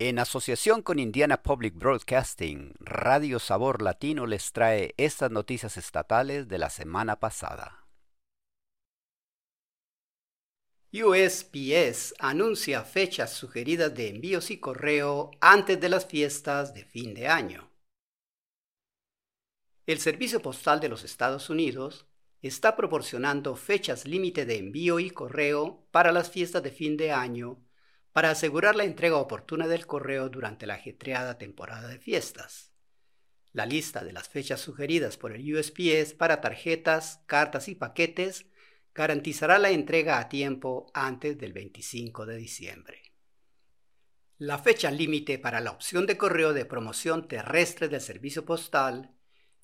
En asociación con Indiana Public Broadcasting, Radio Sabor Latino les trae estas noticias estatales de la semana pasada. USPS anuncia fechas sugeridas de envíos y correo antes de las fiestas de fin de año. El Servicio Postal de los Estados Unidos está proporcionando fechas límite de envío y correo para las fiestas de fin de año para asegurar la entrega oportuna del correo durante la ajetreada temporada de fiestas. La lista de las fechas sugeridas por el USPS para tarjetas, cartas y paquetes garantizará la entrega a tiempo antes del 25 de diciembre. La fecha límite para la opción de correo de promoción terrestre del servicio postal,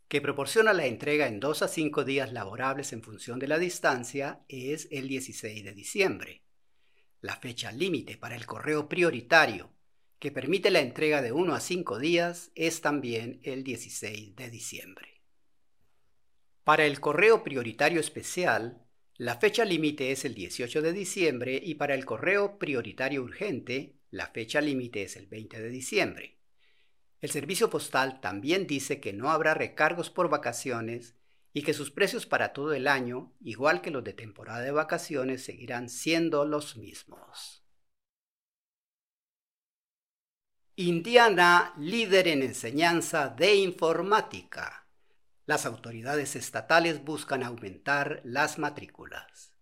que proporciona la entrega en 2 a 5 días laborables en función de la distancia, es el 16 de diciembre. La fecha límite para el correo prioritario, que permite la entrega de 1 a 5 días, es también el 16 de diciembre. Para el correo prioritario especial, la fecha límite es el 18 de diciembre y para el correo prioritario urgente, la fecha límite es el 20 de diciembre. El servicio postal también dice que no habrá recargos por vacaciones y que sus precios para todo el año, igual que los de temporada de vacaciones, seguirán siendo los mismos. Indiana, líder en enseñanza de informática. Las autoridades estatales buscan aumentar las matrículas.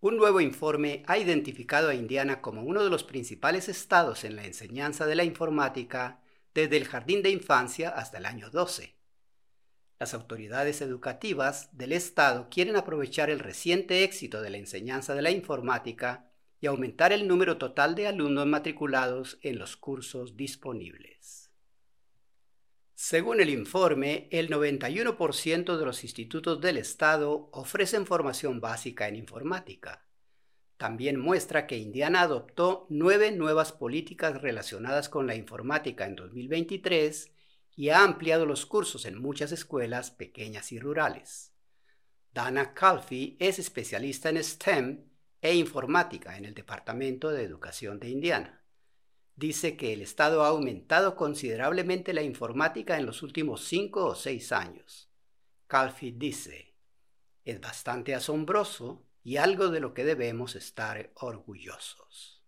Un nuevo informe ha identificado a Indiana como uno de los principales estados en la enseñanza de la informática desde el jardín de infancia hasta el año 12. Las autoridades educativas del Estado quieren aprovechar el reciente éxito de la enseñanza de la informática y aumentar el número total de alumnos matriculados en los cursos disponibles. Según el informe, el 91% de los institutos del Estado ofrecen formación básica en informática. También muestra que Indiana adoptó nueve nuevas políticas relacionadas con la informática en 2023 y ha ampliado los cursos en muchas escuelas pequeñas y rurales. Dana Calfee es especialista en STEM e informática en el Departamento de Educación de Indiana. Dice que el Estado ha aumentado considerablemente la informática en los últimos cinco o seis años. Calfee dice, es bastante asombroso y algo de lo que debemos estar orgullosos.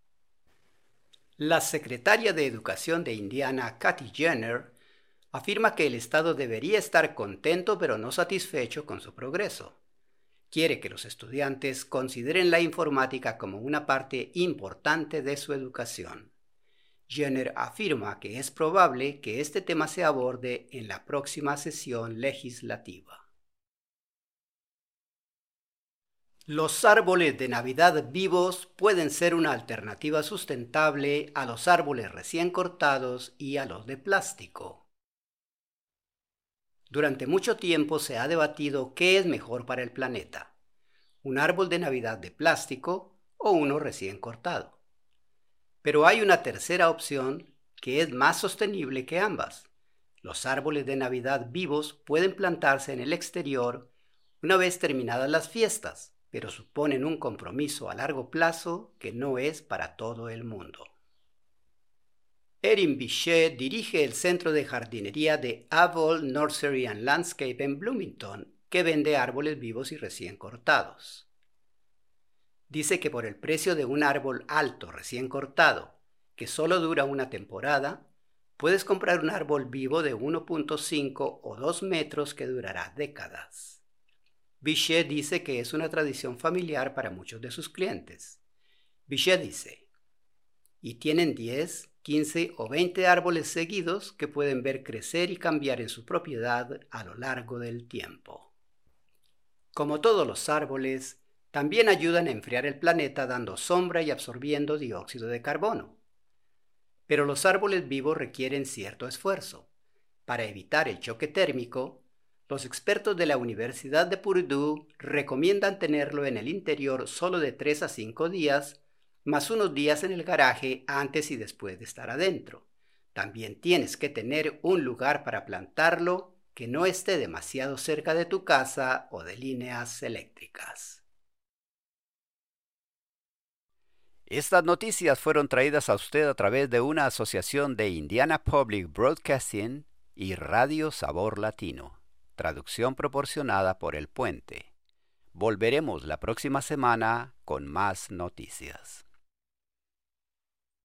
La secretaria de Educación de Indiana, Kathy Jenner, afirma que el Estado debería estar contento pero no satisfecho con su progreso. Quiere que los estudiantes consideren la informática como una parte importante de su educación. Jenner afirma que es probable que este tema se aborde en la próxima sesión legislativa. Los árboles de Navidad vivos pueden ser una alternativa sustentable a los árboles recién cortados y a los de plástico. Durante mucho tiempo se ha debatido qué es mejor para el planeta, un árbol de Navidad de plástico o uno recién cortado. Pero hay una tercera opción que es más sostenible que ambas. Los árboles de Navidad vivos pueden plantarse en el exterior una vez terminadas las fiestas, pero suponen un compromiso a largo plazo que no es para todo el mundo. Erin Bichet dirige el centro de jardinería de Avol Nursery and Landscape en Bloomington, que vende árboles vivos y recién cortados. Dice que por el precio de un árbol alto recién cortado, que solo dura una temporada, puedes comprar un árbol vivo de 1.5 o 2 metros que durará décadas. Bichet dice que es una tradición familiar para muchos de sus clientes. Bichet dice, y tienen 10, 15 o 20 árboles seguidos que pueden ver crecer y cambiar en su propiedad a lo largo del tiempo. Como todos los árboles, también ayudan a enfriar el planeta dando sombra y absorbiendo dióxido de carbono. Pero los árboles vivos requieren cierto esfuerzo. Para evitar el choque térmico, los expertos de la Universidad de Purdue recomiendan tenerlo en el interior solo de 3 a 5 días más unos días en el garaje antes y después de estar adentro. También tienes que tener un lugar para plantarlo que no esté demasiado cerca de tu casa o de líneas eléctricas. Estas noticias fueron traídas a usted a través de una asociación de Indiana Public Broadcasting y Radio Sabor Latino. Traducción proporcionada por El Puente. Volveremos la próxima semana con más noticias.